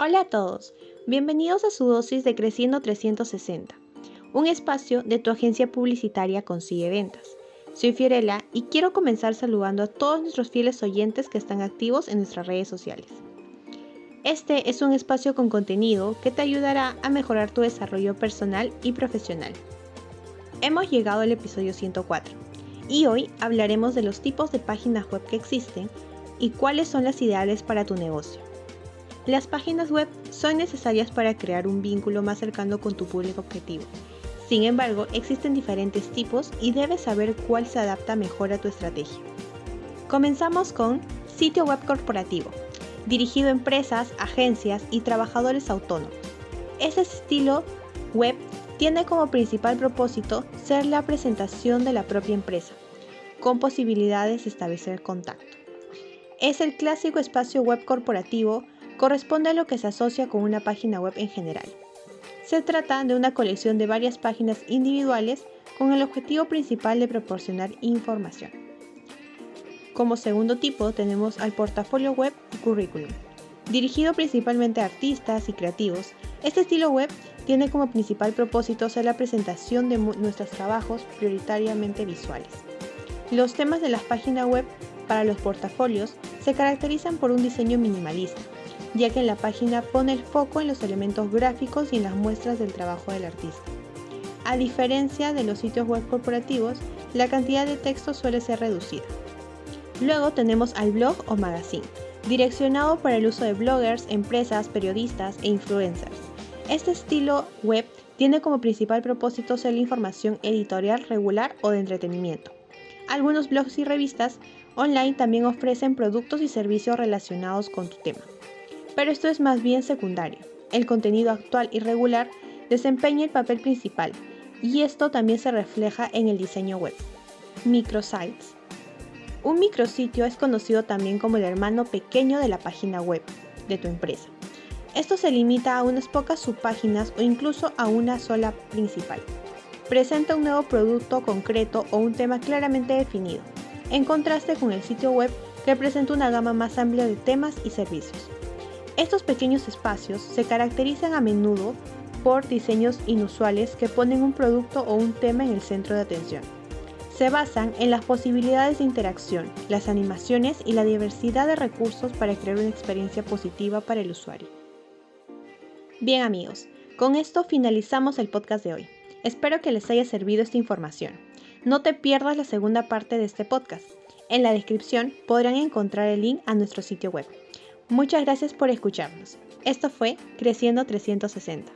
Hola a todos, bienvenidos a su dosis de Creciendo 360, un espacio de tu agencia publicitaria Consigue Ventas. Soy Fiorella y quiero comenzar saludando a todos nuestros fieles oyentes que están activos en nuestras redes sociales. Este es un espacio con contenido que te ayudará a mejorar tu desarrollo personal y profesional. Hemos llegado al episodio 104 y hoy hablaremos de los tipos de páginas web que existen y cuáles son las ideales para tu negocio. Las páginas web son necesarias para crear un vínculo más cercano con tu público objetivo. Sin embargo, existen diferentes tipos y debes saber cuál se adapta mejor a tu estrategia. Comenzamos con sitio web corporativo, dirigido a empresas, agencias y trabajadores autónomos. Ese estilo web tiene como principal propósito ser la presentación de la propia empresa, con posibilidades de establecer contacto. Es el clásico espacio web corporativo corresponde a lo que se asocia con una página web en general. Se trata de una colección de varias páginas individuales con el objetivo principal de proporcionar información. Como segundo tipo tenemos al portafolio web y currículum. Dirigido principalmente a artistas y creativos, este estilo web tiene como principal propósito ser la presentación de nuestros trabajos prioritariamente visuales. Los temas de las páginas web para los portafolios se caracterizan por un diseño minimalista, ya que en la página pone el foco en los elementos gráficos y en las muestras del trabajo del artista. A diferencia de los sitios web corporativos, la cantidad de texto suele ser reducida. Luego tenemos al blog o magazine, direccionado para el uso de bloggers, empresas, periodistas e influencers. Este estilo web tiene como principal propósito ser la información editorial regular o de entretenimiento. Algunos blogs y revistas online también ofrecen productos y servicios relacionados con tu tema pero esto es más bien secundario. El contenido actual y regular desempeña el papel principal y esto también se refleja en el diseño web. Microsites. Un micrositio es conocido también como el hermano pequeño de la página web de tu empresa. Esto se limita a unas pocas subpáginas o incluso a una sola principal. Presenta un nuevo producto concreto o un tema claramente definido, en contraste con el sitio web que presenta una gama más amplia de temas y servicios. Estos pequeños espacios se caracterizan a menudo por diseños inusuales que ponen un producto o un tema en el centro de atención. Se basan en las posibilidades de interacción, las animaciones y la diversidad de recursos para crear una experiencia positiva para el usuario. Bien amigos, con esto finalizamos el podcast de hoy. Espero que les haya servido esta información. No te pierdas la segunda parte de este podcast. En la descripción podrán encontrar el link a nuestro sitio web. Muchas gracias por escucharnos. Esto fue Creciendo 360.